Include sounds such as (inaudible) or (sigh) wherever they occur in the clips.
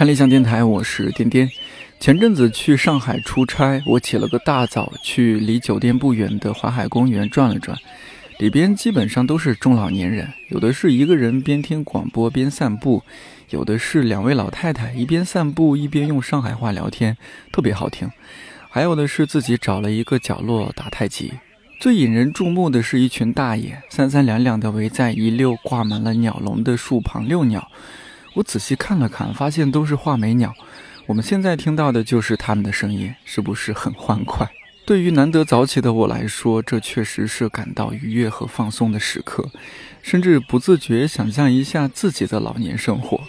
看理想电台，我是颠颠。前阵子去上海出差，我起了个大早，去离酒店不远的淮海公园转了转。里边基本上都是中老年人，有的是一个人边听广播边散步，有的是两位老太太一边散步一边用上海话聊天，特别好听。还有的是自己找了一个角落打太极。最引人注目的是一群大爷三三两两地围在一溜挂满了鸟笼的树旁遛鸟。我仔细看了看，发现都是画眉鸟。我们现在听到的就是它们的声音，是不是很欢快？对于难得早起的我来说，这确实是感到愉悦和放松的时刻，甚至不自觉想象一下自己的老年生活。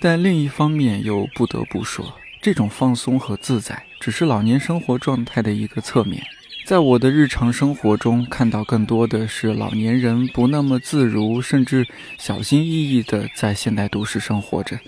但另一方面又不得不说，这种放松和自在只是老年生活状态的一个侧面。在我的日常生活中，看到更多的是老年人不那么自如，甚至小心翼翼地在现代都市生活着。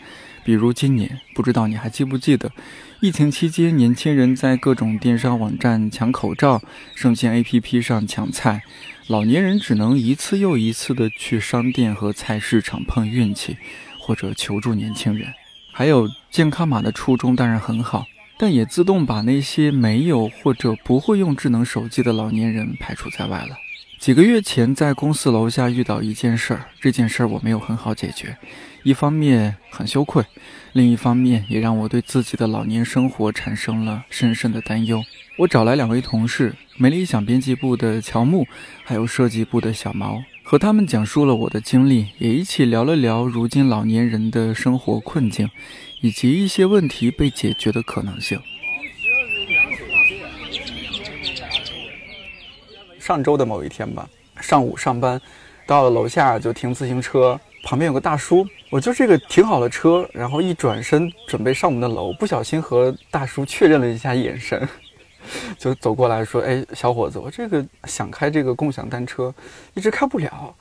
比如今年，不知道你还记不记得，疫情期间，年轻人在各种电商网站抢口罩，生鲜 APP 上抢菜，老年人只能一次又一次地去商店和菜市场碰运气，或者求助年轻人。还有健康码的初衷当然很好。但也自动把那些没有或者不会用智能手机的老年人排除在外了。几个月前，在公司楼下遇到一件事儿，这件事儿我没有很好解决，一方面很羞愧，另一方面也让我对自己的老年生活产生了深深的担忧。我找来两位同事，美理想编辑部的乔木，还有设计部的小毛，和他们讲述了我的经历，也一起聊了聊如今老年人的生活困境。以及一些问题被解决的可能性。上周的某一天吧，上午上班，到了楼下就停自行车，旁边有个大叔，我就这个停好了车，然后一转身准备上我们的楼，不小心和大叔确认了一下眼神，(laughs) 就走过来说：“哎，小伙子，我这个想开这个共享单车，一直开不了，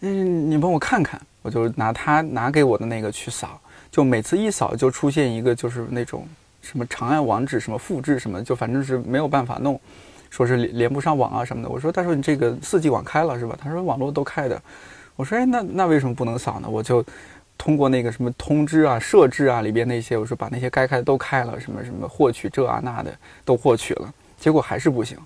嗯，你帮我看看。”我就拿他拿给我的那个去扫。就每次一扫就出现一个就是那种什么长按网址什么复制什么，就反正是没有办法弄，说是连连不上网啊什么的。我说，他说你这个四 G 网开了是吧？他说网络都开的。我说，哎，那那为什么不能扫呢？我就通过那个什么通知啊、设置啊里边那些，我说把那些该开的都开了，什么什么获取这啊那的都获取了，结果还是不行。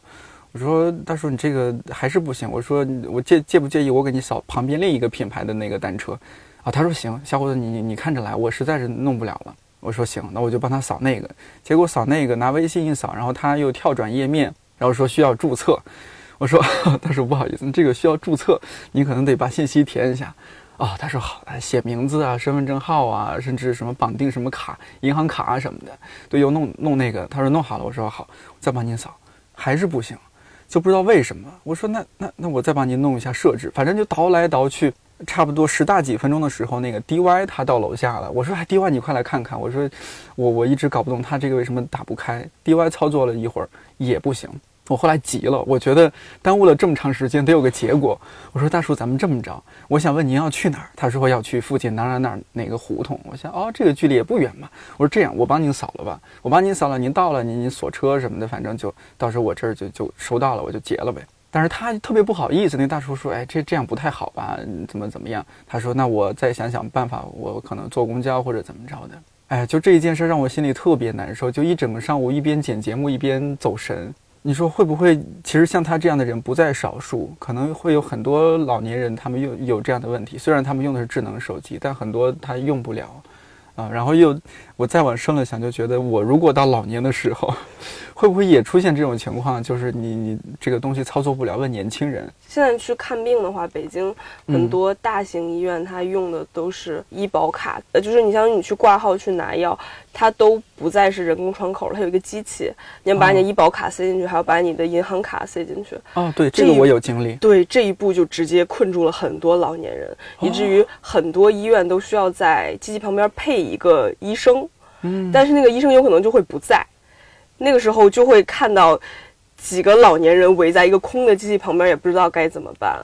我说，大叔你这个还是不行。我说，我介介不介意我给你扫旁边另一个品牌的那个单车？啊，他说行，小伙子，你你看着来，我实在是弄不了了。我说行，那我就帮他扫那个。结果扫那个，拿微信一扫，然后他又跳转页面，然后说需要注册。我说，(laughs) 他说不好意思，这个需要注册，你可能得把信息填一下。哦，他说好，写名字啊，身份证号啊，甚至什么绑定什么卡，银行卡啊什么的，都又弄弄那个。他说弄好了，我说好，再帮您扫，还是不行，就不知道为什么。我说那那那我再帮您弄一下设置，反正就倒来倒去。差不多十大几分钟的时候，那个 DY 他到楼下了。我说：“哎，DY 你快来看看。”我说：“我我一直搞不懂他这个为什么打不开。”DY 操作了一会儿也不行。我后来急了，我觉得耽误了这么长时间得有个结果。我说：“大叔，咱们这么着，我想问您要去哪儿？”他说：“要去附近哪哪哪哪个胡同。”我想：“哦，这个距离也不远嘛。”我说：“这样，我帮您扫了吧。我帮您扫了，您到了，您您锁车什么的，反正就到时候我这儿就就收到了，我就结了呗。”但是他特别不好意思，那大叔说：“哎，这这样不太好吧？怎么怎么样？”他说：“那我再想想办法，我可能坐公交或者怎么着的。”哎，就这一件事让我心里特别难受，就一整个上午一边剪节目一边走神。你说会不会？其实像他这样的人不在少数，可能会有很多老年人，他们有有这样的问题。虽然他们用的是智能手机，但很多他用不了。啊，然后又，我再往深了想，就觉得我如果到老年的时候，(laughs) 会不会也出现这种情况？就是你你这个东西操作不了，问年轻人。现在去看病的话，北京很多大型医院它用的都是医保卡，呃，就是你像你去挂号去拿药。它都不再是人工窗口了，它有一个机器，你要把你的医保卡塞进去，还要把你的银行卡塞进去。哦，对，这个我有经历。对，这一步就直接困住了很多老年人，以至于很多医院都需要在机器旁边配一个医生。嗯，但是那个医生有可能就会不在，那个时候就会看到几个老年人围在一个空的机器旁边，也不知道该怎么办。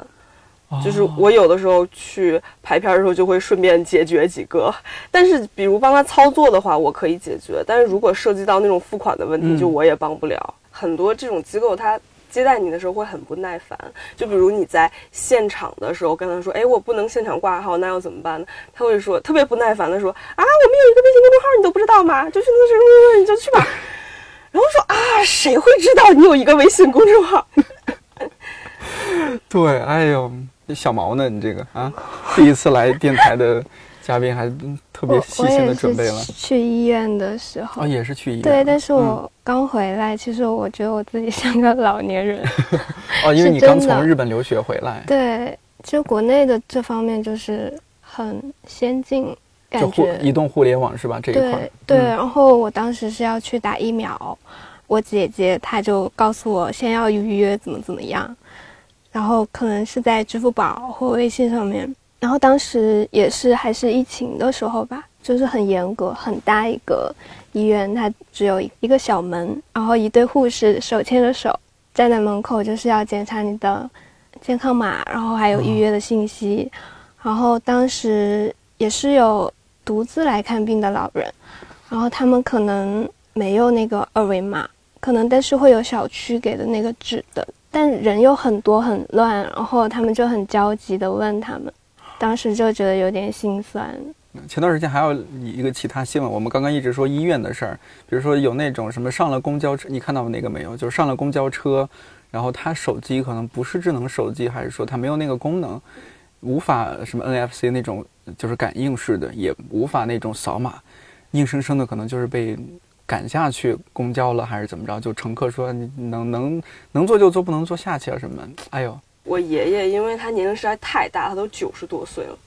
就是我有的时候去排片的时候，就会顺便解决几个。(laughs) 但是，比如帮他操作的话，我可以解决。但是如果涉及到那种付款的问题，就我也帮不了。很多这种机构，他接待你的时候会很不耐烦。就比如你在现场的时候跟他说：“哎，我不能现场挂号，那要怎么办呢？”他会说特别不耐烦的说：“啊，我们有一个微信公众号你都不知道吗？就去那什么什么，你就去吧。(laughs) 然后说啊，谁会知道你有一个微信公众号？(laughs) 对，哎呦，小毛呢？你这个啊，第一次来电台的嘉宾还特别细心的准备了。去医院的时候啊，也是去医院。对，但是我刚回来，其实我觉得我自己像个老年人。哦，因为你刚从日本留学回来。对，其实国内的这方面就是很先进，感觉移动互联网是吧？这一块。对，然后我当时是要去打疫苗，我姐姐她就告诉我先要预约，怎么怎么样。然后可能是在支付宝或微信上面，然后当时也是还是疫情的时候吧，就是很严格，很大一个医院，它只有一个小门，然后一对护士手牵着手站在门口，就是要检查你的健康码，然后还有预约的信息。然后当时也是有独自来看病的老人，然后他们可能没有那个二维码，可能但是会有小区给的那个纸的。但人又很多很乱，然后他们就很焦急的问他们，当时就觉得有点心酸。前段时间还有一个其他新闻，我们刚刚一直说医院的事儿，比如说有那种什么上了公交车，你看到那个没有？就是上了公交车，然后他手机可能不是智能手机，还是说他没有那个功能，无法什么 NFC 那种就是感应式的，也无法那种扫码，硬生生的可能就是被。赶下去公交了还是怎么着？就乘客说你能能能坐就坐，不能坐下去啊什么？哎呦，我爷爷因为他年龄实在太大，他都九十多岁了，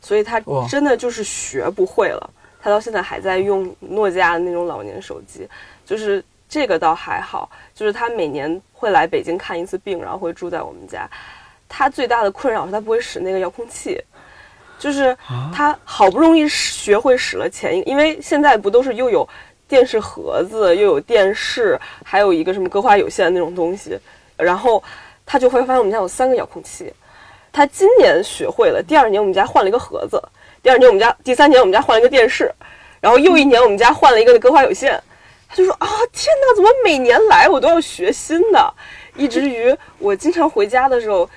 所以他真的就是学不会了。他到现在还在用诺基亚的那种老年手机，就是这个倒还好，就是他每年会来北京看一次病，然后会住在我们家。他最大的困扰是他不会使那个遥控器，就是他好不容易学会使了前一，因为现在不都是又有。电视盒子又有电视，还有一个什么歌华有线那种东西，然后他就会发现我们家有三个遥控器。他今年学会了，第二年我们家换了一个盒子，第二年我们家，第三年我们家换了一个电视，然后又一年我们家换了一个歌华有线。他就说啊，天哪，怎么每年来我都要学新的？以至于我经常回家的时候，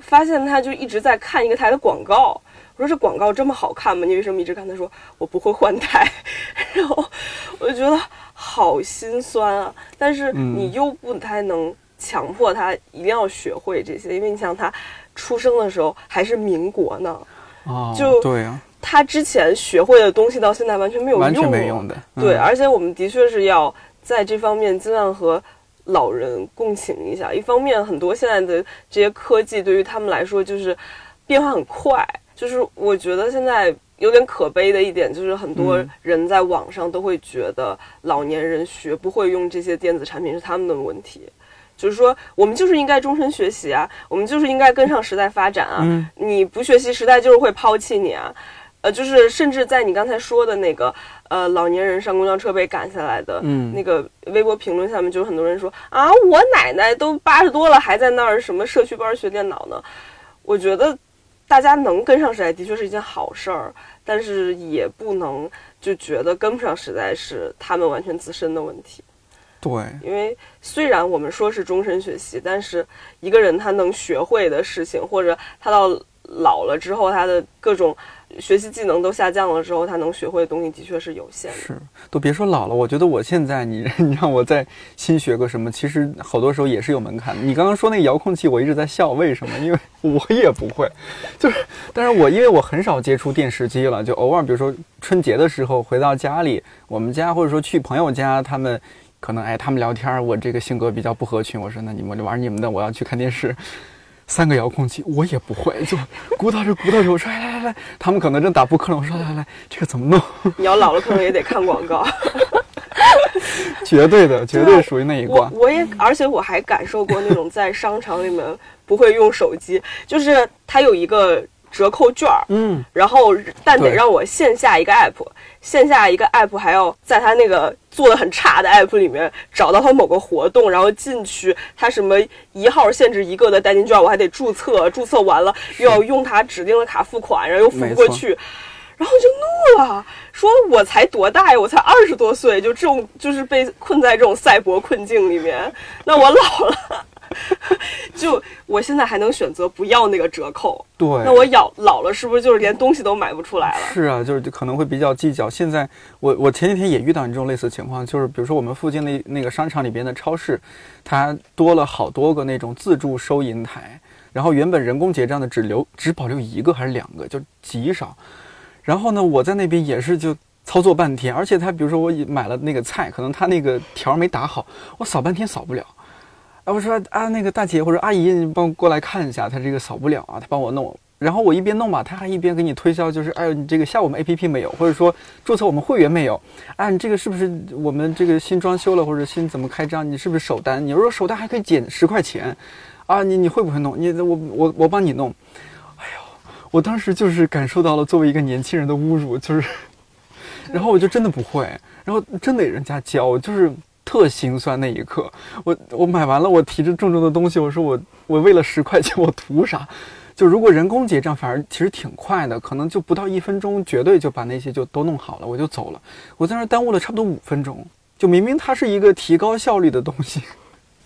发现他就一直在看一个台的广告。我说这广告这么好看吗？你为什么一直看？他说我不会换台，(laughs) 然后我就觉得好心酸啊。但是你又不太能强迫他一定要学会这些，因为你想他出生的时候还是民国呢，啊，就对啊，他之前学会的东西到现在完全没有用，完全没用的。对，而且我们的确是要在这方面尽量和老人共情一下。一方面，很多现在的这些科技对于他们来说就是变化很快。就是我觉得现在有点可悲的一点，就是很多人在网上都会觉得老年人学不会用这些电子产品是他们的问题。就是说，我们就是应该终身学习啊，我们就是应该跟上时代发展啊。你不学习，时代就是会抛弃你啊。呃，就是甚至在你刚才说的那个呃，老年人上公交车被赶下来的嗯那个微博评论下面，就有很多人说啊，我奶奶都八十多了，还在那儿什么社区班学电脑呢。我觉得。大家能跟上时代的确是一件好事儿，但是也不能就觉得跟不上时代是他们完全自身的问题。对，因为虽然我们说是终身学习，但是一个人他能学会的事情，或者他到老了之后他的各种。学习技能都下降了之后，他能学会的东西的确是有限的。是，都别说老了，我觉得我现在，你 (laughs) 你让我再新学个什么，其实好多时候也是有门槛的。你刚刚说那个遥控器，我一直在笑，为什么？因为 (laughs) 我也不会，就是，但是我因为我很少接触电视机了，就偶尔，比如说春节的时候回到家里，我们家或者说去朋友家，他们可能哎，他们聊天，我这个性格比较不合群，我说那你们玩你们的，我要去看电视。(laughs) 三个遥控器我也不会，就鼓捣着鼓捣着，我说来来来来，他们可能正打扑克呢，我说来来来，这个怎么弄？(laughs) 你要老了可能也得看广告，绝对的，绝对属于那一挂。我也，而且我还感受过那种在商场里面不会用手机，就是它有一个。折扣券儿，嗯，然后但得让我线下一个 app，线下一个 app 还要在他那个做的很差的 app 里面找到他某个活动，然后进去，他什么一号限制一个的代金券，我还得注册，注册完了又要用他指定的卡付款，然后又付不过去，然后就怒了，说我才多大呀，我才二十多岁，就这种就是被困在这种赛博困境里面，那我老了。(laughs) 就我现在还能选择不要那个折扣，对，那我咬老了是不是就是连东西都买不出来了？是啊，就是可能会比较计较。现在我我前几天也遇到你这种类似情况，就是比如说我们附近那那个商场里边的超市，它多了好多个那种自助收银台，然后原本人工结账的只留只保留一个还是两个，就极少。然后呢，我在那边也是就操作半天，而且他比如说我买了那个菜，可能他那个条没打好，我扫半天扫不了。我说啊，那个大姐或者阿姨，你帮我过来看一下，他这个扫不了啊，他帮我弄。然后我一边弄吧，他还一边给你推销，就是哎，你这个下我们 A P P 没有，或者说注册我们会员没有？啊，你这个是不是我们这个新装修了，或者新怎么开张？你是不是首单？你如果首单还可以减十块钱，啊，你你会不会弄？你我我我帮你弄。哎呦，我当时就是感受到了作为一个年轻人的侮辱，就是，然后我就真的不会，然后真得人家教，就是。特心酸那一刻，我我买完了，我提着重重的东西，我说我我为了十块钱，我图啥？就如果人工结账，反而其实挺快的，可能就不到一分钟，绝对就把那些就都弄好了，我就走了。我在那耽误了差不多五分钟，就明明它是一个提高效率的东西。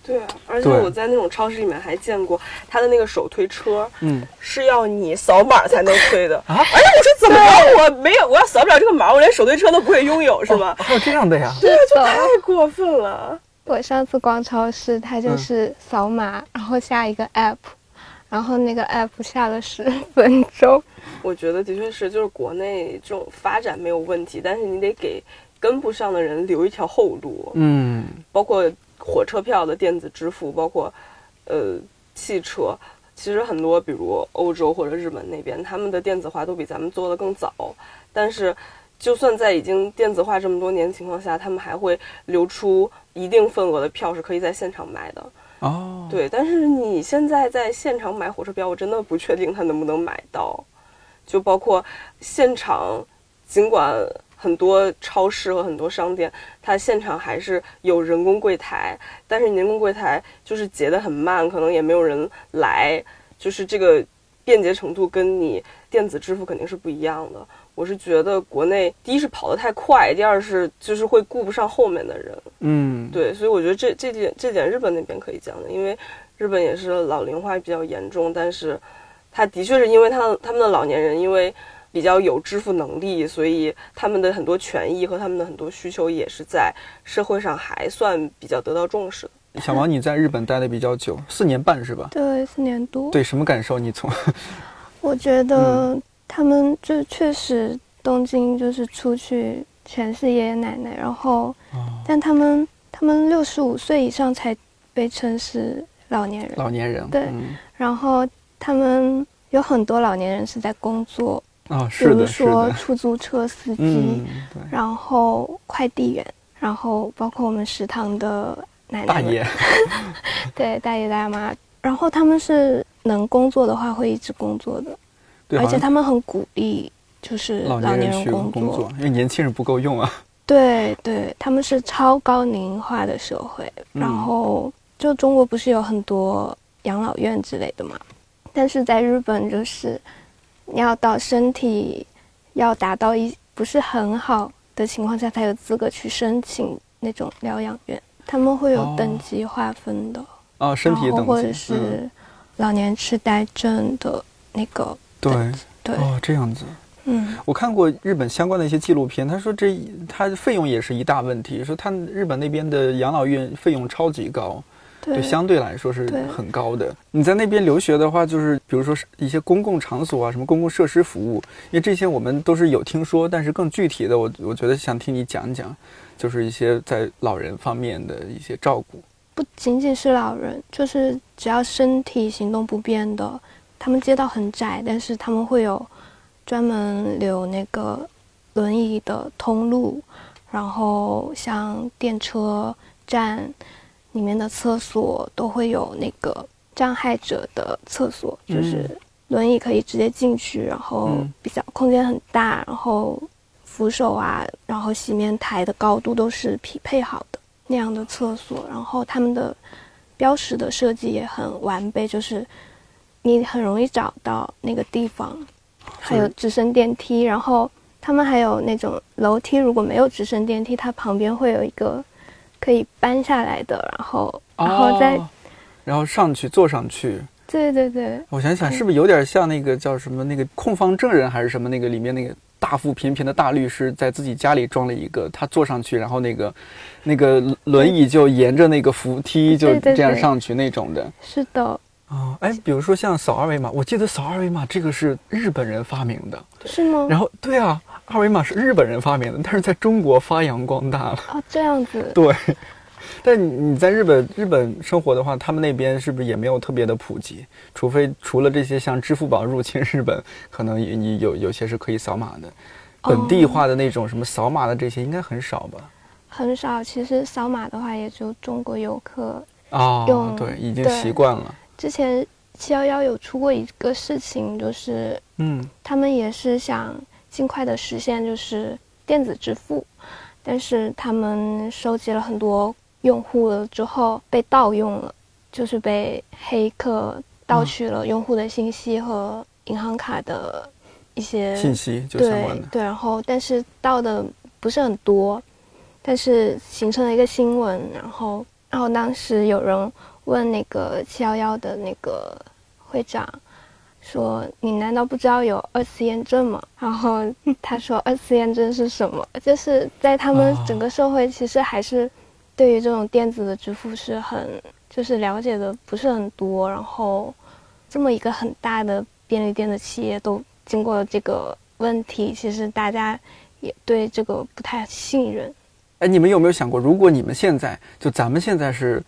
对啊，而且我在那种超市里面还见过他的那个手推车，嗯，是要你扫码才能推的啊！哎呀，我说怎么了？我没有，我要扫不了这个码，我连手推车都不会拥有，是吗？还有这样的呀？对，就太过分了。我上次逛超市，他就是扫码，然后下一个 app，然后那个 app 下了十分钟。我觉得的确是，就是国内这种发展没有问题，但是你得给跟不上的人留一条后路。嗯，包括。火车票的电子支付，包括，呃，汽车，其实很多，比如欧洲或者日本那边，他们的电子化都比咱们做的更早。但是，就算在已经电子化这么多年情况下，他们还会留出一定份额的票是可以在现场买的。哦，对。但是你现在在现场买火车票，我真的不确定他能不能买到。就包括现场，尽管。很多超市和很多商店，它现场还是有人工柜台，但是人工柜台就是结得很慢，可能也没有人来，就是这个便捷程度跟你电子支付肯定是不一样的。我是觉得国内第一是跑得太快，第二是就是会顾不上后面的人。嗯，对，所以我觉得这这点这点日本那边可以讲的，因为日本也是老龄化比较严重，但是他的确是因为他他们的老年人因为。比较有支付能力，所以他们的很多权益和他们的很多需求也是在社会上还算比较得到重视的。小王，你在日本待的比较久，四年半是吧？对，四年多。对，什么感受？你从？(laughs) 我觉得他们就确实东京就是出去全是爷爷奶奶，然后，但他们他们六十五岁以上才被称是老年人。老年人。对，然后他们有很多老年人是在工作。啊，比如说出租车司机，然后快递员，然后包括我们食堂的奶奶、大爷，(laughs) 对大爷大妈，然后他们是能工作的话会一直工作的，而且他们很鼓励就是老年人工作，因为年轻人不够用啊。对对，他们是超高龄化的社会，然后就中国不是有很多养老院之类的嘛，但是在日本就是。要到身体要达到一不是很好的情况下，才有资格去申请那种疗养院。他们会有等级划分的哦，身体等级，或者是老年痴呆症的那个。对对哦，这样子。嗯，我看过日本相关的一些纪录片，他说这他费用也是一大问题，说他日本那边的养老院费用超级高。对，相对来说是很高的。你在那边留学的话，就是比如说一些公共场所啊，什么公共设施服务，因为这些我们都是有听说，但是更具体的，我我觉得想听你讲讲，就是一些在老人方面的一些照顾。不仅仅是老人，就是只要身体行动不便的，他们街道很窄，但是他们会有专门留那个轮椅的通路，然后像电车站。里面的厕所都会有那个障碍者的厕所，就是轮椅可以直接进去，然后比较空间很大，然后扶手啊，然后洗面台的高度都是匹配好的那样的厕所。然后他们的标识的设计也很完备，就是你很容易找到那个地方。还有直升电梯，然后他们还有那种楼梯，如果没有直升电梯，它旁边会有一个。可以搬下来的，然后，然后再然后上去坐上去。对对对，我想想，是不是有点像那个叫什么那个控方证人还是什么那个里面那个大腹便便的大律师，在自己家里装了一个，他坐上去，然后那个那个轮椅就沿着那个扶梯就这样上去那种的。是的，哦，哎，比如说像扫二维码，我记得扫二维码这个是日本人发明的，是吗？然后对啊，二维码是日本人发明的，但是在中国发扬光大了。哦，这样子，对，但你你在日本日本生活的话，他们那边是不是也没有特别的普及？除非除了这些像支付宝入侵日本，可能你有有些是可以扫码的，本地化的那种什么扫码的这些应该很少吧？很少。其实扫码的话，也就中国游客。哦用，对，已经习惯了。之前七幺幺有出过一个事情，就是嗯，他们也是想尽快的实现就是电子支付，但是他们收集了很多用户了之后被盗用了，就是被黑客盗取了用户的信息和银行卡的一些信息就相对关的。对，然后但是盗的不是很多，但是形成了一个新闻，然后然后当时有人问那个七幺幺的那个会长说：“你难道不知道有二次验证吗？”然后他说：“二次验证是什么？就是在他们哦整个社会，其实还是对于这种电子的支付是很就是了解的不是很多，然后这么一个很大的便利店的企业都经过了这个问题，其实大家也对这个不太信任。哎，你们有没有想过，如果你们现在就咱们现在是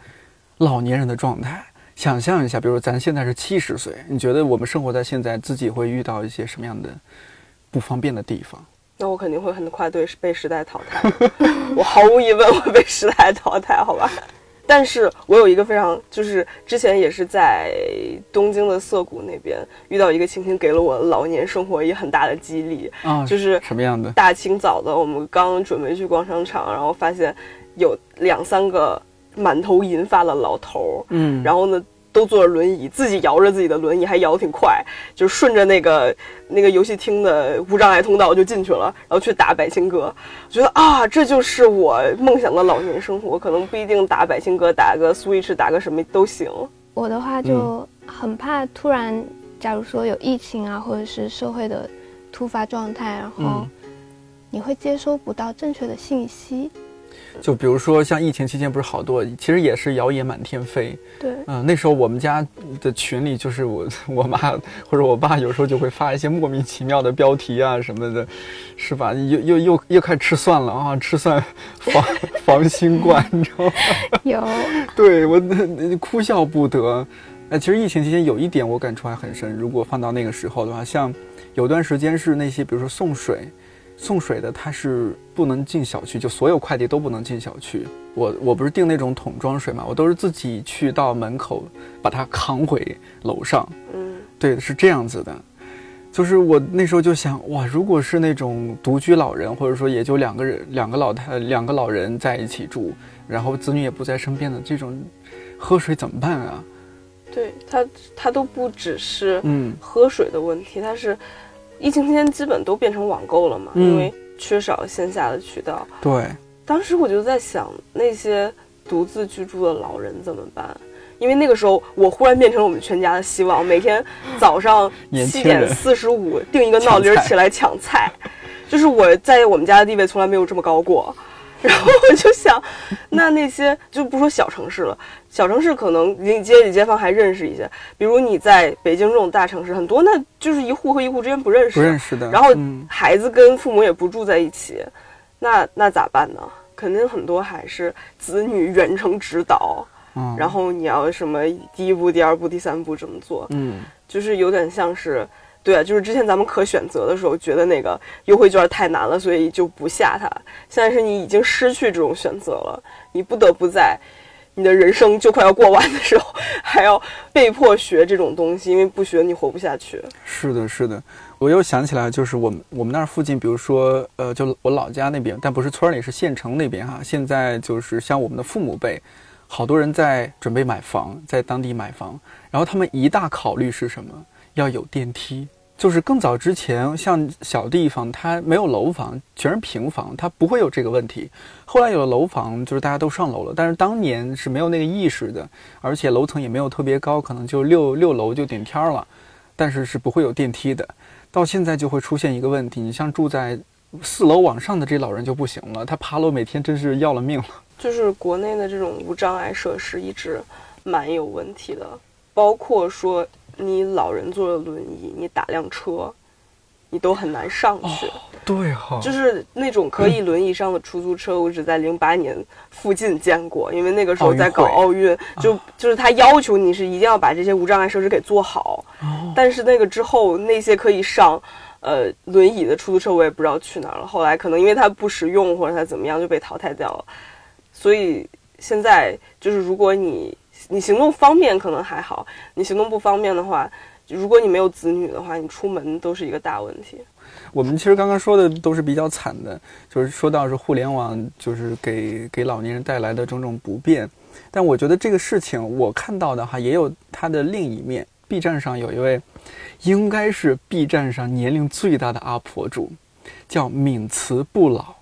老年人的状态，想象一下，比如咱现在是七十岁，你觉得我们生活在现在，自己会遇到一些什么样的不方便的地方？那我肯定会很快对被时代淘汰，我毫无疑问会被时代淘汰，好吧？但是我有一个非常，就是之前也是在东京的涩谷那边遇到一个情形，给了我老年生活一个很大的激励。啊，就是什么样的？大清早的，我们刚准备去逛商场，然后发现有两三个满头银发的老头儿，嗯，然后呢都坐着轮椅，自己摇着自己的轮椅，还摇得挺快，就顺着那个那个游戏厅的无障碍通道就进去了，然后去打百青哥。我觉得啊，这就是我梦想的老年生活，可能不一定打百青哥，打个 Switch，打个什么都行。我的话就很怕突然，假如说有疫情啊，或者是社会的突发状态，然后嗯你会接收不到正确的信息。就比如说像疫情期间，不是好多，其实也是谣言满天飞。对，嗯、那时候我们家的群里，就是我 (laughs) 我妈或者我爸有时候就会发一些莫名其妙的标题啊什么的，是吧？又又又又开始吃蒜了啊，吃蒜 (laughs) 防防新冠，你知道吗？有 (laughs) 对我那哭笑不得。哎，其实疫情期间有一点我感触还很深，如果放到那个时候的话，像有段时间是那些比如说送水，送水的它是不能进小区，就所有快递都不能进小区。我我不是订那种桶装水嘛，我都是自己去到门口把它扛回楼上。嗯，对，是这样子的。就是我那时候就想，哇，如果是那种独居老人，或者说也就两个人、两个老太、两个老人在一起住，然后子女也不在身边的这种，喝水怎么办啊？对他他都不只是嗯喝水的问题，它是疫情期间基本都变成网购了嘛，嗯因为缺少线下的渠道。对，当时我就在想，那些独自居住的老人怎么办？因为那个时候，我忽然变成了我们全家的希望。每天早上七点四十五定一个闹铃起来抢菜，就是我在我们家的地位从来没有这么高过。然后我就想，那那些就不说小城市了，小城市可能邻街里街坊还认识一些，比如你在北京这种大城市，很多那就是一户和一户之间不认识，不认识的。然后嗯孩子跟父母也不住在一起，那那咋办呢？肯定很多还是子女远程指导，嗯然后你要什么第一步、第二步、第三步这么做，嗯就是有点像是，对，就是之前咱们可选择的时候，觉得那个优惠券太难了，所以就不下它。现在是你已经失去这种选择了，你不得不在你的人生就快要过完的时候，还要被迫学这种东西，因为不学你活不下去。是的，是的。我又想起来，就是我们我们那儿附近，比如说，呃，就我老家那边，但不是村里，是县城那边哈。现在就是像我们的父母辈，好多人在准备买房，在当地买房，然后他们一大考虑是什么？要有电梯。就是更早之前，像小地方它没有楼房，全是平房，它不会有这个问题。后来有了楼房，就是大家都上楼了，但是当年是没有那个意识的，而且楼层也没有特别高，可能就六六楼就顶天儿了，但是是不会有电梯的。到现在就会出现一个问题，你像住在四楼往上的这老人就不行了，他爬楼每天真是要了命了。就是国内的这种无障碍设施一直蛮有问题的，包括说你老人坐着轮椅，你打辆车，你都很难上去。对哈，就是那种可以轮椅上的出租车，我只在零八年附近见过，因为那个时候在搞奥运，就就是他要求你是一定要把这些无障碍设施给做好。但是那个之后，那些可以上呃轮椅的出租车，我也不知道去哪儿了。后来可能因为它不实用或者它怎么样，就被淘汰掉了。所以现在就是，如果你你行动方便可能还好，你行动不方便的话，如果你没有子女的话，你出门都是一个大问题。我们其实刚刚说的都是比较惨的，就是说到是互联网，就是给给老年人带来的种种不便。但我觉得这个事情我看到的哈，也有它的另一面。B 站上有一位，应该是 B 站上年龄最大的 UP 主，叫敏慈不老。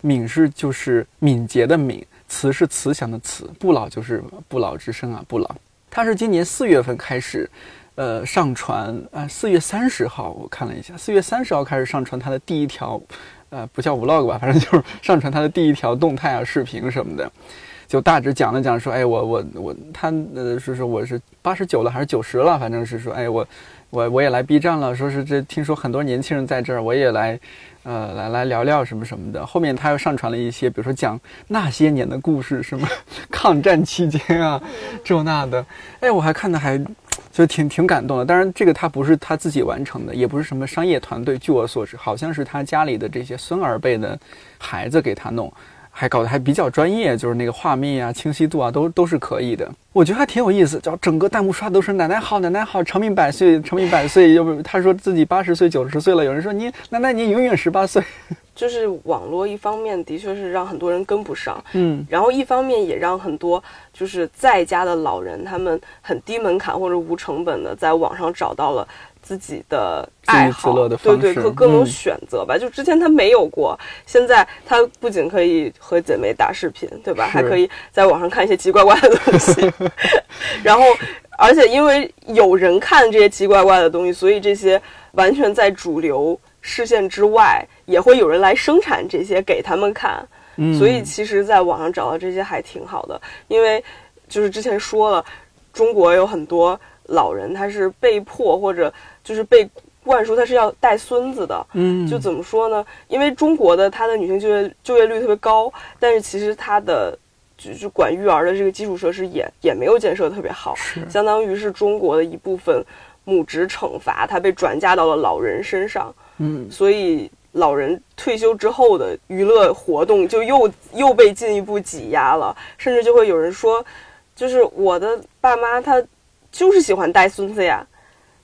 敏是就是敏捷的敏，慈是慈祥的慈，不老就是不老之身啊，不老。他是今年四月份开始。呃，上传啊，四月三十号我看了一下，四月三十号开始上传他的第一条，呃，不叫 vlog 吧，反正就是上传他的第一条动态啊、视频什么的，就大致讲了讲说，哎，我我我，他呃是说我是八十九了还是九十了，反正是说，哎，我我我也来 B 站了，说是这听说很多年轻人在这儿，我也来。呃，来来聊聊什么什么的。后面他又上传了一些，比如说讲那些年的故事，什么 (laughs) 抗战期间啊，这那的。哎，我还看的还就挺挺感动的。当然，这个他不是他自己完成的，也不是什么商业团队。据我所知，好像是他家里的这些孙儿辈的孩子给他弄。还搞得还比较专业，就是那个画面啊、清晰度啊，都都是可以的。我觉得还挺有意思，叫整个弹幕刷都是“奶奶好，奶奶好，长命百岁，长命百岁”。要不他说自己八十岁、九十岁了，有人说你奶奶你永远十八岁。(laughs) 就是网络一方面的确是让很多人跟不上，嗯，然后一方面也让很多就是在家的老人他们很低门槛或者无成本的在网上找到了。自己的爱好，对对，各各种选择吧。就之前他没有过，现在他不仅可以和姐妹打视频，对吧？还可以在网上看一些奇怪怪的东西。(laughs) 然后，而且因为有人看这些奇怪怪的东西，所以这些完全在主流视线之外，也会有人来生产这些给他们看。所以，其实，在网上找到这些还挺好的。因为就是之前说了，中国有很多老人，他是被迫或者。就是被灌输他是要带孙子的，嗯，就怎么说呢？因为中国的他的女性就业就业率特别高，但是其实他的就就管育儿的这个基础设施也也没有建设特别好，相当于是中国的一部分母职惩罚，它被转嫁到了老人身上，嗯，所以老人退休之后的娱乐活动就又又被进一步挤压了，甚至就会有人说，就是我的爸妈他就是喜欢带孙子呀。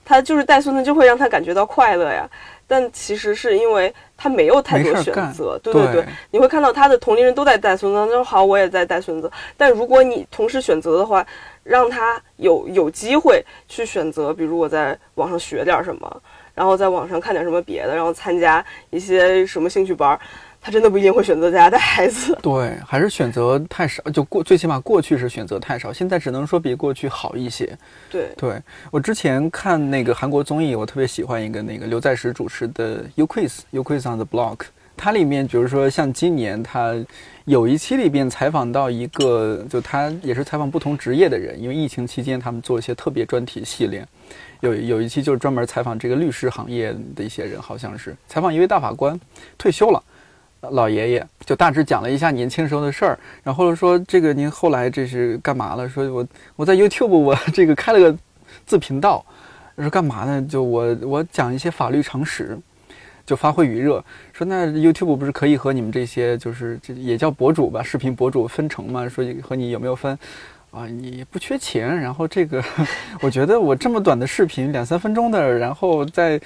他就是带孙子，就会让他感觉到快乐呀。但其实是因为他没有太多选择，对对对。你会看到他的同龄人都在带孙子，那说好，我也在带孙子。但如果你同时选择的话，让他有有机会去选择，比如我在网上学点什么，然后在网上看点什么别的，然后参加一些什么兴趣班儿。他真的不一定会选择在家带孩子，(laughs) 对，还是选择太少。就过，最起码过去是选择太少，现在只能说比过去好一些。对，对我之前看那个韩国综艺，我特别喜欢一个那个刘在石主持的《You Quiz You Quiz on the Block》，它里面比如说像今年他有一期里边采访到一个，就他也是采访不同职业的人，因为疫情期间他们做一些特别专题系列，有有一期就是专门采访这个律师行业的一些人，好像是采访一位大法官退休了。老爷爷就大致讲了一下年轻时候的事儿，然后说这个您后来这是干嘛了？说我我在 YouTube 我 (laughs) 这个开了个自频道，说干嘛呢？就我我讲一些法律常识，就发挥余热。说那 YouTube 不是可以和你们这些就是这也叫博主吧，视频博主分成吗？说和你有没有分？啊，你不缺钱，然后这个 (laughs) 我觉得我这么短的视频两三分钟的，然后在。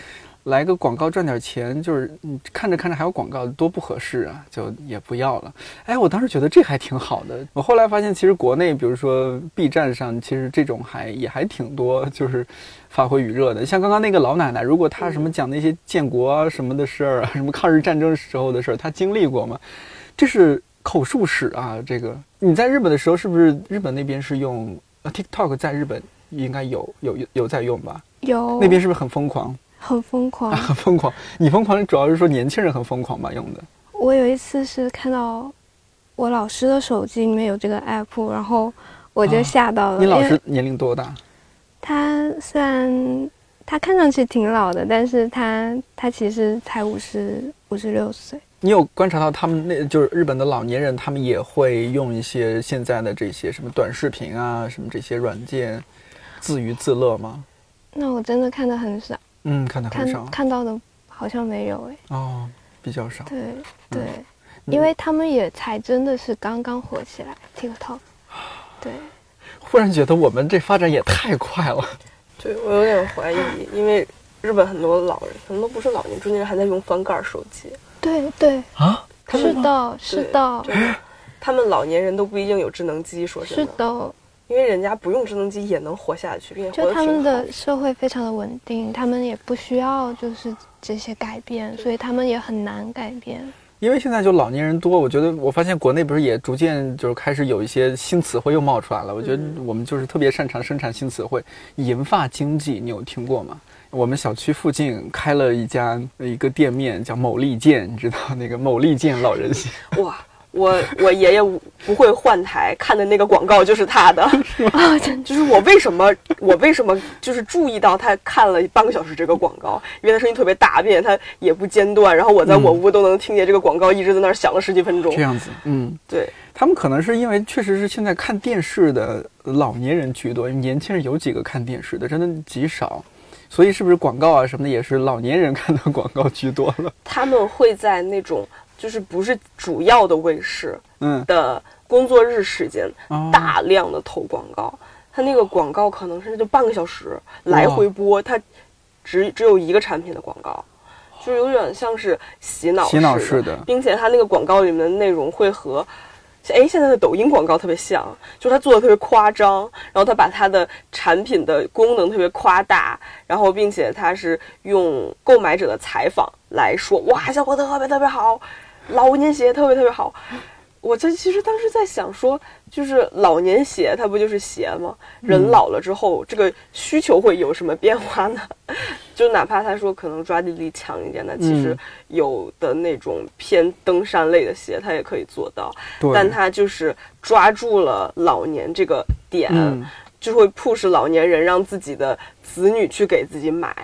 来个广告赚点钱，就是嗯看着看着还有广告，多不合适啊，就也不要了。哎，我当时觉得这还挺好的。我后来发现，其实国内，比如说 B 站上，其实这种还也还挺多，就是发挥余热的。像刚刚那个老奶奶，如果她什么讲那些建国啊什么的事儿啊，什么抗日战争时候的事儿，她经历过吗？这是口述史啊。这个你在日本的时候，是不是日本那边是用呃 TikTok 在日本应该有有有有在用吧？有那边是不是很疯狂？很疯狂啊，。很疯狂。你疯狂主要是说年轻人很疯狂吧？用的我有一次是看到我老师的手机里面有这个 app，然后我就啊吓到了。你老师年龄多大？他虽然他看上去挺老的，但是他他其实才五十五十六岁。你有观察到他们那就是日本的老年人，他们也会用一些现在的这些什么短视频啊，什么这些软件自娱自乐吗？那我真的看的很少，嗯，看的少看到的好像没有哎。哦，比较少。对对，嗯因为他们也才真的是刚刚火起来，TikTok。(sighs) 对，忽然觉得我们这发展也太快了。(laughs) 对我有点怀疑，因为日本很多老人，很多不是老年，中年人还在用翻盖手机。对对，啊？是的，是的，他们老年人都不一定有智能机，说真是的，的。因为人家不用智能机也能活下去，并且活就他们的社会非常的稳定，他们也不需要就是这些改变，所以他们也很难改变。因为现在就老年人多，我觉得我发现国内不是也逐渐就是开始有一些新词汇又冒出来了。我觉得我们就是特别擅长生产新词汇，银发经济，你有听过吗？我们小区附近开了一家一个店面，叫某利健，你知道那个某利健老人鞋？哇！我我爷爷不会换台看的那个广告就是他的，(laughs) 啊，真就是我为什么我为什么就是注意到他看了半个小时这个广告，因为他声音特别大，并且他也不间断，然后我在我屋都能听见这个广告一直在那儿响了十几分钟这。样子，嗯，对，他们可能是因为确实是现在看电视的老年人居多，年轻人有几个看电视的，真的极少。所以是不是广告啊什么的也是老年人看的广告居多了？(laughs) 他们会在那种就是不是主要的卫视嗯，的工作日时间哦。大量的投广告，他那个广告可能甚至就半个小时来回播，它只只有一个产品的广告，就有点像是洗脑洗脑式式的。并且它那个广告里面的内容会和。哎，现在的抖音广告特别像，就是它做的特别夸张，然后它把它的产品的功能特别夸大，然后并且它是用购买者的采访来说，哇，效果特别特别好，老年鞋特别特别好。我这其实当时在想说，就是老年鞋它不就是鞋吗？人老了之后，这个需求会有什么变化呢？(laughs) 就哪怕他说可能抓地力强一点，那其实嗯有的那种偏登山类的鞋，它也可以做到，但它就是抓住了老年这个点，嗯就会迫使老年人让自己的子女去给自己买，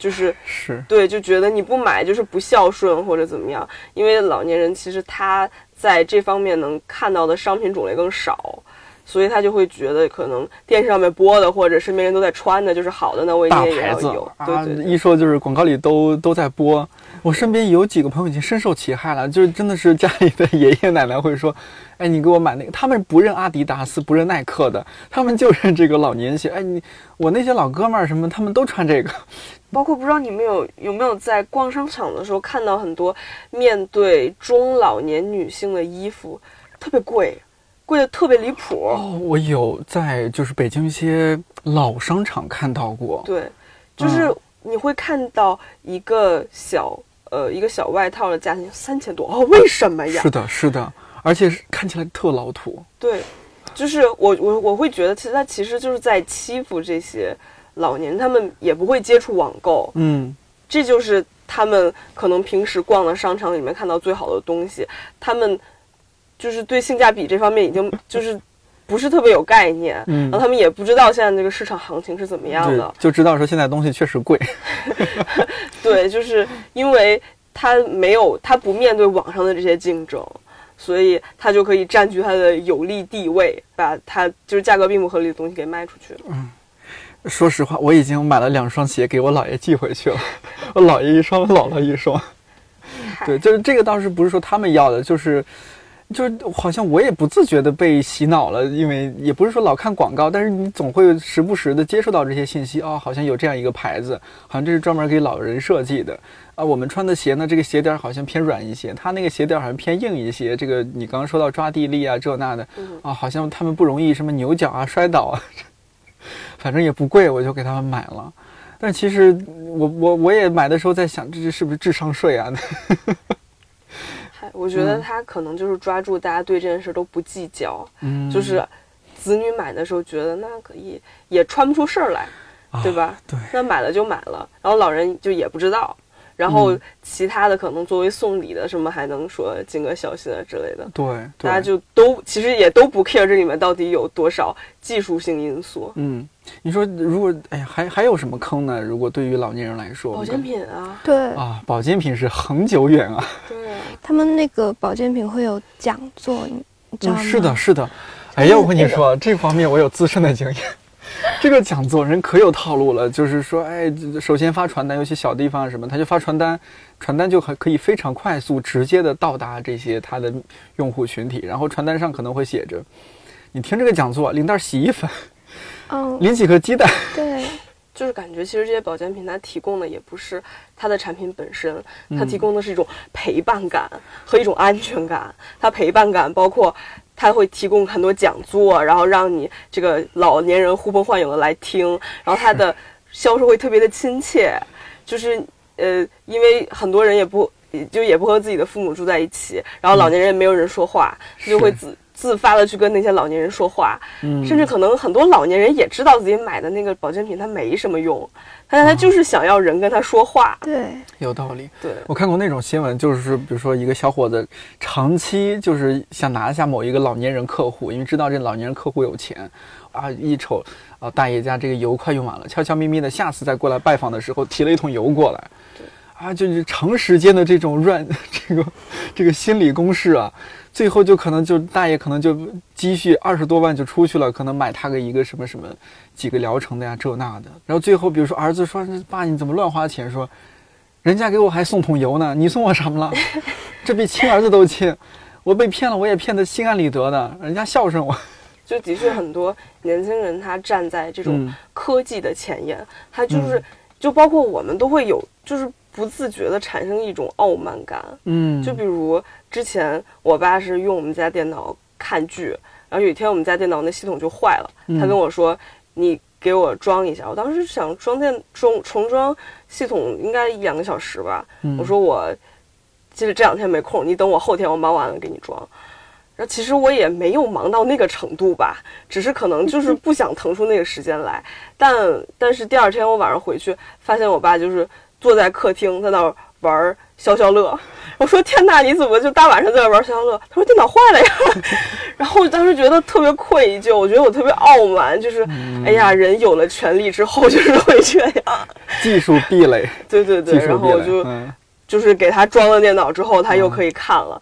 就是是对，就觉得你不买就是不孝顺或者怎么样，因为老年人其实他在这方面能看到的商品种类更少，所以他就会觉得可能电视上面播的或者身边人都在穿的就是好的，那我也要有。对啊一说就是广告里都都在播。我身边有几个朋友已经深受其害了，就是真的是家里的 (laughs) 爷爷奶奶会说：“哎，你给我买那个。”他们不认阿迪达斯，不认耐克的，他们就认这个老年鞋。哎，你我那些老哥们儿什么，他们都穿这个。包括不知道你们有有没有在逛商场的时候看到很多面对中老年女性的衣服，特别贵，贵的特别离谱。哦，我有在就是北京一些老商场看到过。对，就是嗯你会看到一个小呃一个小外套的价钱三千多哦，为什么呀是？的，是的，而且是看起来特老土。对，就是我我我会觉得，其实它其实就是在欺负这些老年，他们也不会接触网购，嗯，这就是他们可能平时逛的商场里面看到最好的东西，他们就是对性价比这方面已经 (coughs) 就是不是特别有概念，嗯然后他们也不知道现在这个市场行情是怎么样的，，就知道说现在东西确实贵。(laughs) 对，就是因为他没有他不面对网上的这些竞争。所以他就可以占据他的有利地位，把他就是价格并不合理的东西给卖出去。说实话，我已经买了两双鞋给我姥爷寄回去了，(laughs) 我姥爷一双，姥姥一双。对，就是这个倒是不是说他们要的，就是就是好像我也不自觉的被洗脑了，因为也不是说老看广告，但是你总会时不时的接触到这些信息哦，好像有这样一个牌子，好像这是专门给老人设计的啊。我们穿的鞋呢，这个鞋垫好像偏软一些，他那个鞋垫好像偏硬一些。这个你刚刚说到抓地力啊，这那的啊，好像他们不容易什么扭脚啊、摔倒啊，反正也不贵，我就给他们买了。但其实我我我也买的时候在想，这是不是智商税啊？(laughs) 我觉得他可能就是抓住大家对这件事都不计较，嗯，就是子女买的时候觉得那可以也穿不出事儿来，对吧？对，那买了就买了，然后老人就也不知道。然后其他的可能作为送礼的什么还能说尽个小心啊之类的，对，大家就都其实也都不 care 这里面到底有多少技术性因素。嗯，你说如果哎呀还还有什么坑呢？如果对于老年人来说，保健品啊，对啊，保健品是恒久远啊。对，(laughs) 他们那个保健品会有讲座，你知道吗？是的，是的。哎呀，我跟你说，这方面我有自身的经验。这个讲座人可有套路了，就是说，哎，首先发传单，尤其小地方什么，他就发传单，传单就很可以非常快速、直接的到达这些他的用户群体。然后传单上可能会写着：“你听这个讲座，领袋洗衣粉，嗯，领几颗鸡蛋。”对，(laughs) 就是感觉其实这些保健品它提供的也不是它的产品本身，它提供的是一种陪伴感和一种安全感。它陪伴感包括。他会提供很多讲座，然后让你这个老年人呼朋唤友的来听，然后他的销售会特别的亲切，就是呃，因为很多人也不就也不和自己的父母住在一起，然后老年人也没有人说话，他就会自。自发的去跟那些老年人说话，嗯，甚至可能很多老年人也知道自己买的那个保健品它没什么用，但是他就是想要人跟他说话。对，有道理。对我看过那种新闻，就是比如说一个小伙子长期就是想拿下某一个老年人客户，因为知道这老年人客户有钱，啊，一瞅啊大爷家这个油快用完了，悄悄咪咪的下次再过来拜访的时候提了一桶油过来，对，啊，就是长时间的这种软 (laughs) 这个这个心理攻势啊。最后就可能就大爷可能就积蓄二十多万就出去了，可能买他个一个什么什么几个疗程的呀这那的，然后最后比如说儿子说爸你怎么乱花钱？说人家给我还送桶油呢，你送我什么了？(laughs) 这比亲儿子都亲，我被骗了我也骗得心安理得的，人家孝顺我。(laughs) 就的确很多年轻人他站在这种科技的前沿，他就是就包括我们都会有就是。不自觉的产生一种傲慢感，嗯，就比如之前我爸是用我们家电脑看剧，然后有一天我们家电脑那系统就坏了，他跟我说：“你给我装一下。”我当时想装电重重装系统应该一两个小时吧，我说我其实这两天没空，你等我后天我忙完了给你装。然后其实我也没有忙到那个程度吧，只是可能就是不想腾出那个时间来。但但是第二天我晚上回去发现我爸就是。坐在客厅，在那儿玩消消乐。(laughs) 我说：“天呐，你怎么就大晚上在那玩消消乐？”他说：“电脑坏了呀。(laughs) ”然后我当时觉得特别愧疚，我觉得我特别傲慢，就是哎呀，人有了权利之后就是会这样。(laughs) 技术壁垒。对对对，然后我就就是给他装了电脑之后，他又可以看了。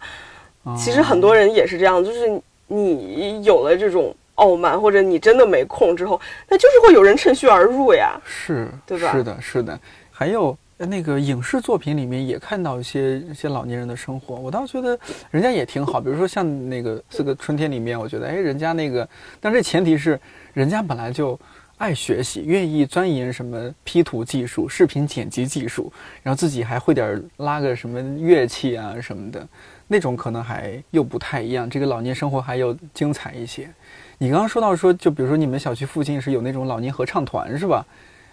其实很多人也是这样，就是你有了这种傲慢，或者你真的没空之后，那就是会有人趁虚而入呀。是，对吧？是的，是的，还有。那个影视作品里面也看到一些一些老年人的生活，我倒觉得人家也挺好。比如说像那个《四个春天》里面，我觉得哎，人家那个，但这前提是人家本来就爱学习，愿意钻研什么 P 图技术、视频剪辑技术，然后自己还会点拉个什么乐器啊什么的，那种可能还又不太一样。这个老年生活还要精彩一些。你刚刚说到说，就比如说你们小区附近是有那种老年合唱团是吧？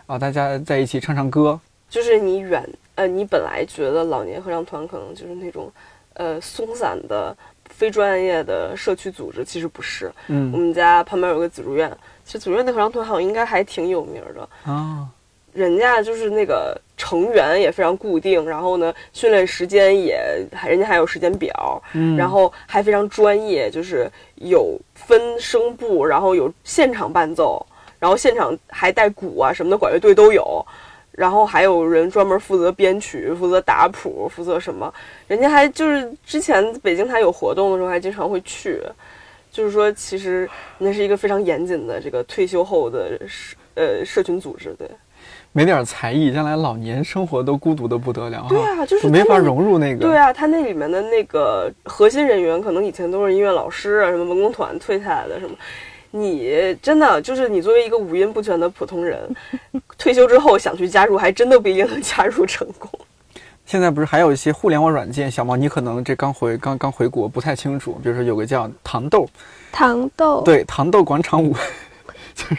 啊，大家在一起唱唱歌。就是你远呃，你本来觉得老年合唱团可能就是那种，呃，松散的、非专业的社区组织，其实不是。嗯，我们家旁边有个紫竹院，其实紫竹院的合唱团好像应该还挺有名的啊。人家就是那个成员也非常固定，然后呢，训练时间也还人家还有时间表，嗯，然后还非常专业，就是有分声部，然后有现场伴奏，然后现场还带鼓啊什么的，管乐队都有。然后还有人专门负责编曲、负责打谱、负责什么？人家还就是之前北京他有活动的时候，还经常会去。就是说，其实那是一个非常严谨的这个退休后的社呃社群组织，对。没点才艺，将来老年生活都孤独的不得了。对啊，就是没法融入那个。对啊，他那里面的那个核心人员可能以前都是音乐老师啊，什么文工团退下来的什么。你真的就是你作为一个五音不全的普通人，(laughs) 退休之后想去加入，还真的不一定能加入成功。现在不是还有一些互联网软件？小毛，你可能这刚回刚刚回国，不太清楚。比如说有个叫糖豆，糖豆对糖豆广场舞，(laughs) 就是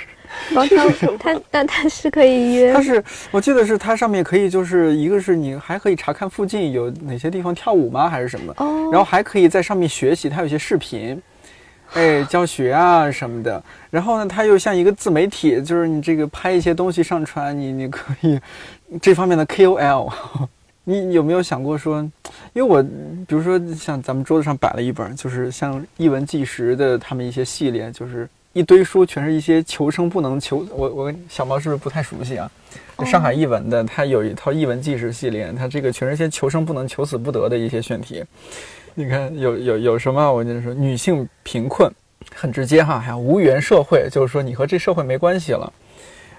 广场舞，它但它是可以约。它是我记得是它上面可以就是一个是你还可以查看附近有哪些地方跳舞吗？还是什么？哦。然后还可以在上面学习，它有些视频，哎，教学啊什么的。然后呢，它又像一个自媒体，就是你这个拍一些东西上传，你 (laughs) 你可以这方面的 KOL。你有没有想过说，因为我比如说像咱们桌子上摆了一本，就是像译文纪实的他们一些系列，就是一堆书，全是一些求生不能求。我我小猫是不是不太熟悉啊？上海译文的，它有一套译文纪实系列，它这个全是些求生不能、求死不得的一些选题。你看有有有什么？我跟你说，女性贫困很直接哈，还有无缘社会，就是说你和这社会没关系了。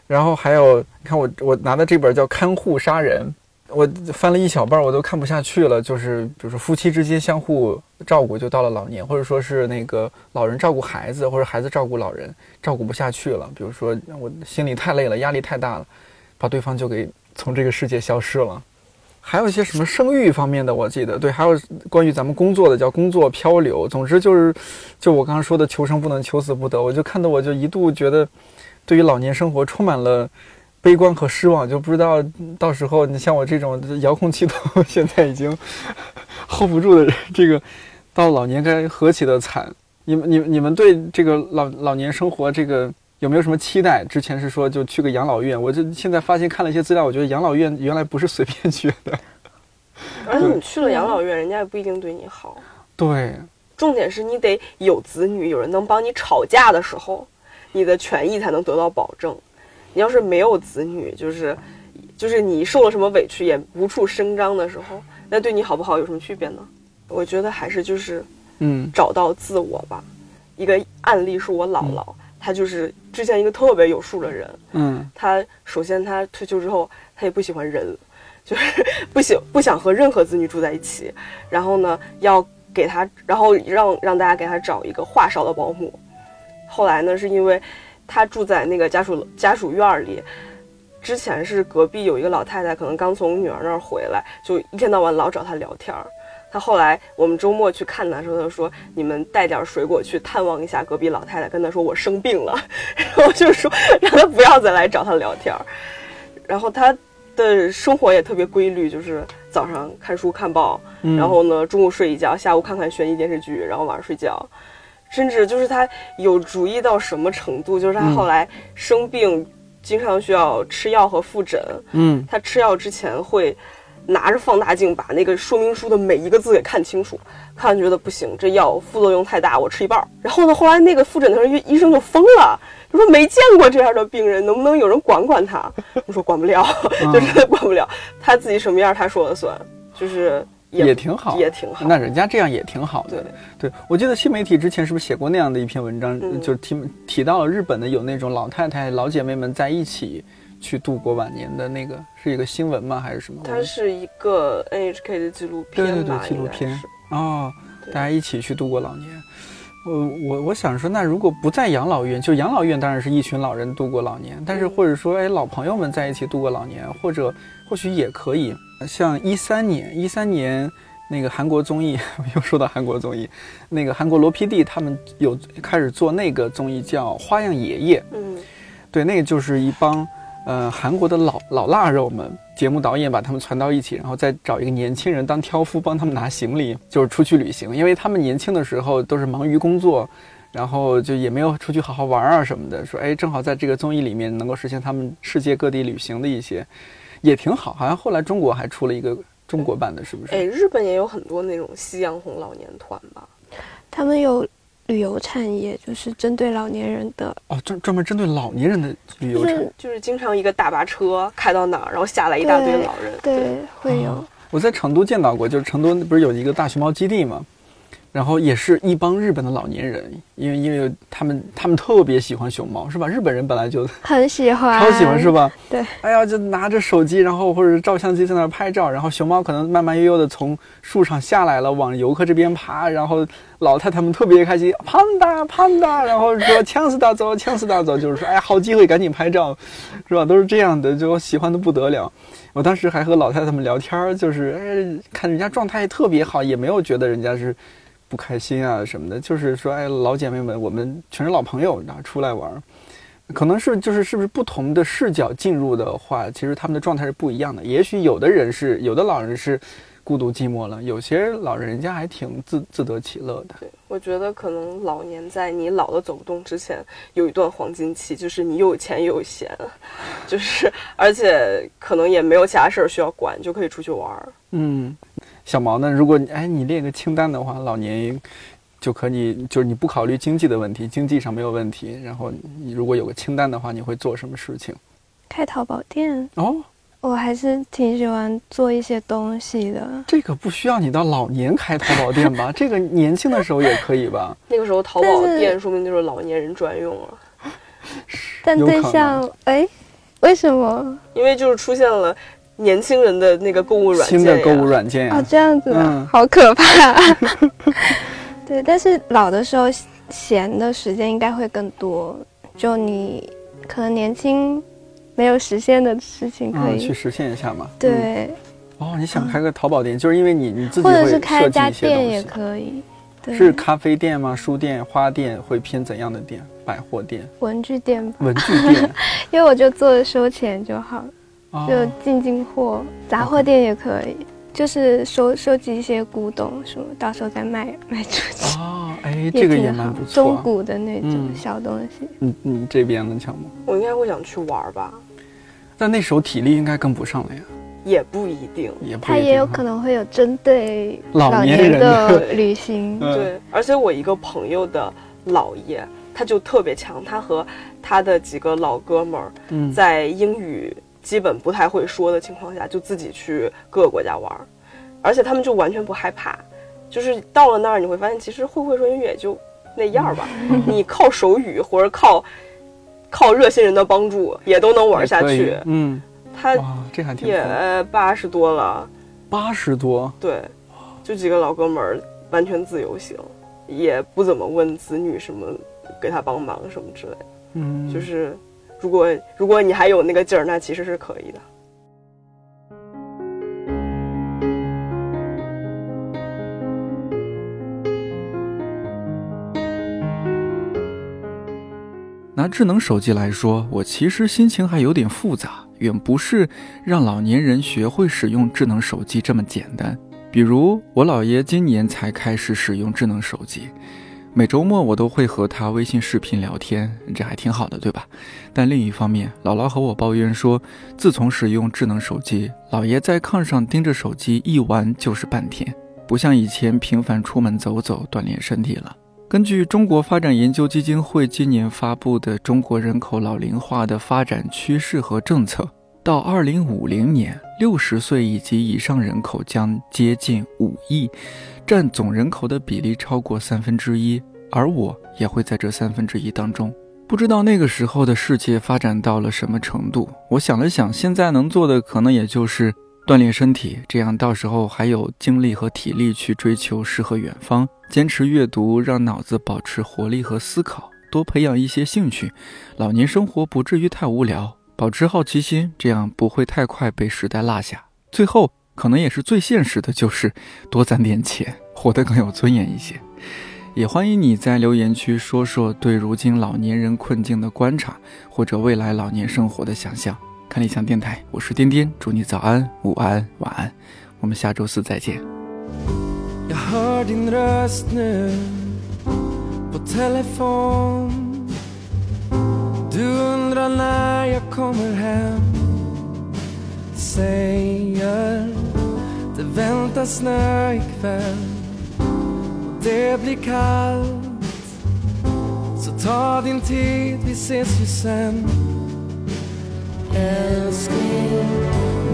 然后还有，你看我我拿的这本叫《看护杀人》。我翻了一小半，我都看不下去了。就是比如说夫妻之间相互照顾，就到了老年，或者说是那个老人照顾孩子，或者孩子照顾老人，照顾不下去了。比如说我心里太累了，压力太大了，把对方就给从这个世界消失了。还有一些什么生育方面的，我记得对，还有关于咱们工作的叫工作漂流。总之就是，就我刚刚说的求生不能，求死不得。我就看的我就一度觉得，对于老年生活充满了。悲观和失望，就不知道到时候你像我这种遥控器都现在已经 (laughs) hold 不住的人，这个到老年该何其的惨！你们、你、你们对这个老老年生活这个有没有什么期待？之前是说就去个养老院，我就现在发现看了一些资料，我觉得养老院原来不是随便去的。(laughs) 而且你去了养老院，人家也不一定对你好。对，重点是你得有子女，有人能帮你吵架的时候，你的权益才能得到保证。你要是没有子女，就是，就是你受了什么委屈也无处声张的时候，那对你好不好有什么区别呢？我觉得还是就是，嗯，找到自我吧。一个案例是我姥姥，她就是之前一个特别有数的人，嗯，他首先他退休之后，他也不喜欢人，(laughs) 就是不喜不想和任何子女住在一起，然后呢，要给他，然后让让大家给他找一个话少的保姆。后来呢，是因为。他住在那个家属家属院里，之前是隔壁有一个老太太，可能刚从女儿那儿回来，就一天到晚老找他聊天儿。他后来我们周末去看他的时候，他说：“你们带点水果去探望一下隔壁老太太，跟他说我生病了。(laughs) ”然后就说让他不要再来找他聊天儿。然后他的生活也特别规律，就是早上看书看报，然后呢中午睡一觉，下午看看悬疑电视剧，然后晚上睡觉。甚至就是他有主意到什么程度，就是他后来生病，经常需要吃药和复诊。嗯，他吃药之前会拿着放大镜把那个说明书的每一个字给看清楚，看完觉得不行，这药副作用太大，我吃一半。然后呢，后来那个复诊的时候，医生就疯了，就说没见过这样的病人，能不能有人管管他？我说管不了，就真的管不了，他自己什么样他说了算，就是。也挺好，也挺好。那人家这样也挺好的。对，对我记得新媒体之前是不是写过那样的一篇文章，就是提提到了日本的有那种老太太、老姐妹们在一起去度过晚年的那个，是一个新闻吗？还是什么？它是一个 NHK 的纪录片，对对对，纪录片哦，大家一起去度过老年。我我我想说，那如果不在养老院，就养老院当然是一群老人度过老年，但是或者说，哎，老朋友们在一起度过老年，或者或许也可以。像一三年，一三年那个韩国综艺，又说到韩国综艺，那个韩国罗 PD 他们有开始做那个综艺叫《花样爷爷》。嗯，对，那个就是一帮呃韩国的老老腊肉们，节目导演把他们攒到一起，然后再找一个年轻人当挑夫，帮他们拿行李，就是出去旅行。因为他们年轻的时候都是忙于工作，然后就也没有出去好好玩啊什么的。说哎，正好在这个综艺里面能够实现他们世界各地旅行的一些。也挺好，好像后来中国还出了一个中国版的，是不是？哎，日本也有很多那种夕阳红老年团吧？他们有旅游产业，就是针对老年人的。哦，专专门针对老年人的旅游产业，就是经常一个大巴车开到哪儿，然后下来一大堆老人。对，会有。我在成都见到过，就是成都不是有一个大熊猫基地吗？然后也是一帮日本的老年人，因为因为他们他们特别喜欢熊猫，是吧？日本人本来就很喜欢，超喜欢，是吧？对。哎呀，就拿着手机，然后或者照相机在那儿拍照，然后熊猫可能慢慢悠悠的从树上下来了，往游客这边爬，然后老太太们特别开心，胖哒胖哒，然后说呛死大走，呛死大走，就是说哎呀，好机会，赶紧拍照，是吧？都是这样的，就喜欢的不得了。我当时还和老太太们聊天，就是哎，看人家状态特别好，也没有觉得人家是。不开心啊什么的，就是说，哎，老姐妹们，我们全是老朋友，然后出来玩，可能是就是是不是不同的视角进入的话，其实他们的状态是不一样的。也许有的人是有的老人是孤独寂寞了，有些老人家还挺自自得其乐的。对，我觉得可能老年在你老的走不动之前，有一段黄金期，就是你又有钱又有闲，(laughs) 就是而且可能也没有其他事儿需要管，就可以出去玩。嗯。小毛呢？如果哎你列个清单的话，老年就可以，就是你不考虑经济的问题，经济上没有问题。然后你如果有个清单的话，你会做什么事情？开淘宝店哦，我还是挺喜欢做一些东西的。这个不需要你到老年开淘宝店吧？这个年轻的时候也可以吧？(laughs) 那个时候淘宝店说明就是老年人专用了。但对象哎，为什么？因为就是出现了。年轻人的那个购物软件，新的购物软件啊，哦，这样子的，好可怕。对，但是老的时候闲的时间应该会更多，就你可能年轻没有实现的事情可以去实现一下嘛。对。哦，你想开个淘宝店，就是因为你你自己或者是开一家店也可以。是咖啡店吗？书店、花店会偏怎样的店？百货店、文具店。文具店，(laughs) 因为我就做收钱就好了。就进进货，杂货店也可以，就是收收集一些古董什么，到时候再卖 (laughs) 卖出去。哦，哎，这个也蛮不错，中古的那种小东西。嗯嗯，这边呢，强吗？我应该会想去玩吧，但那时候体力应该跟不上了呀。也不一定，也他也有可能会有针对老年人的旅行。(laughs) 对，而且我一个朋友的姥爷，他就特别强，他和他的几个老哥们儿在英语。基本不太会说的情况下，就自己去各个国家玩，而且他们就完全不害怕，就是到了那儿你会发现，其实会不会说英语也就那样吧，(laughs) 你靠手语或者靠靠热心人的帮助也都能玩下去。嗯，他这还挺也八十多了，八十多，对，就几个老哥们儿，完全自由行，也不怎么问子女什么给他帮忙什么之类的，嗯，就是。如果如果你还有那个劲儿，那其实是可以的。拿智能手机来说，我其实心情还有点复杂，远不是让老年人学会使用智能手机这么简单。比如我姥爷今年才开始使用智能手机。每周末我都会和他微信视频聊天，这还挺好的，对吧？但另一方面，姥姥和我抱怨说，自从使用智能手机，姥爷在炕上盯着手机一玩就是半天，不像以前频繁出门走走锻炼身体了。根据中国发展研究基金会今年发布的《中国人口老龄化的发展趋势和政策》，到二零五零年，六十岁以及以上人口将接近五亿。占总人口的比例超过三分之一，而我也会在这三分之一当中。不知道那个时候的世界发展到了什么程度。我想了想，现在能做的可能也就是锻炼身体，这样到时候还有精力和体力去追求诗和远方。坚持阅读，让脑子保持活力和思考，多培养一些兴趣，老年生活不至于太无聊。保持好奇心，这样不会太快被时代落下。最后。可能也是最现实的，就是多攒点钱，活得更有尊严一些。也欢迎你在留言区说说对如今老年人困境的观察，或者未来老年生活的想象。看理想电台，我是颠颠，祝你早安、午安、晚安。我们下周四再见。Det väntar snö ikväll. Och det blir kallt. Så ta din tid, vi ses ju sen. Älskling,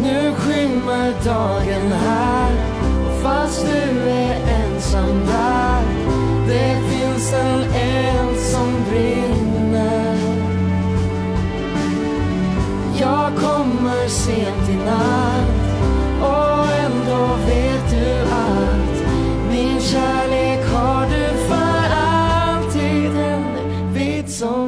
nu skymmer dagen här. Och fast du är ensam där det finns en eld som brinner. Jag kommer sent i natt. Och min kärlek har du för alltid. En vit song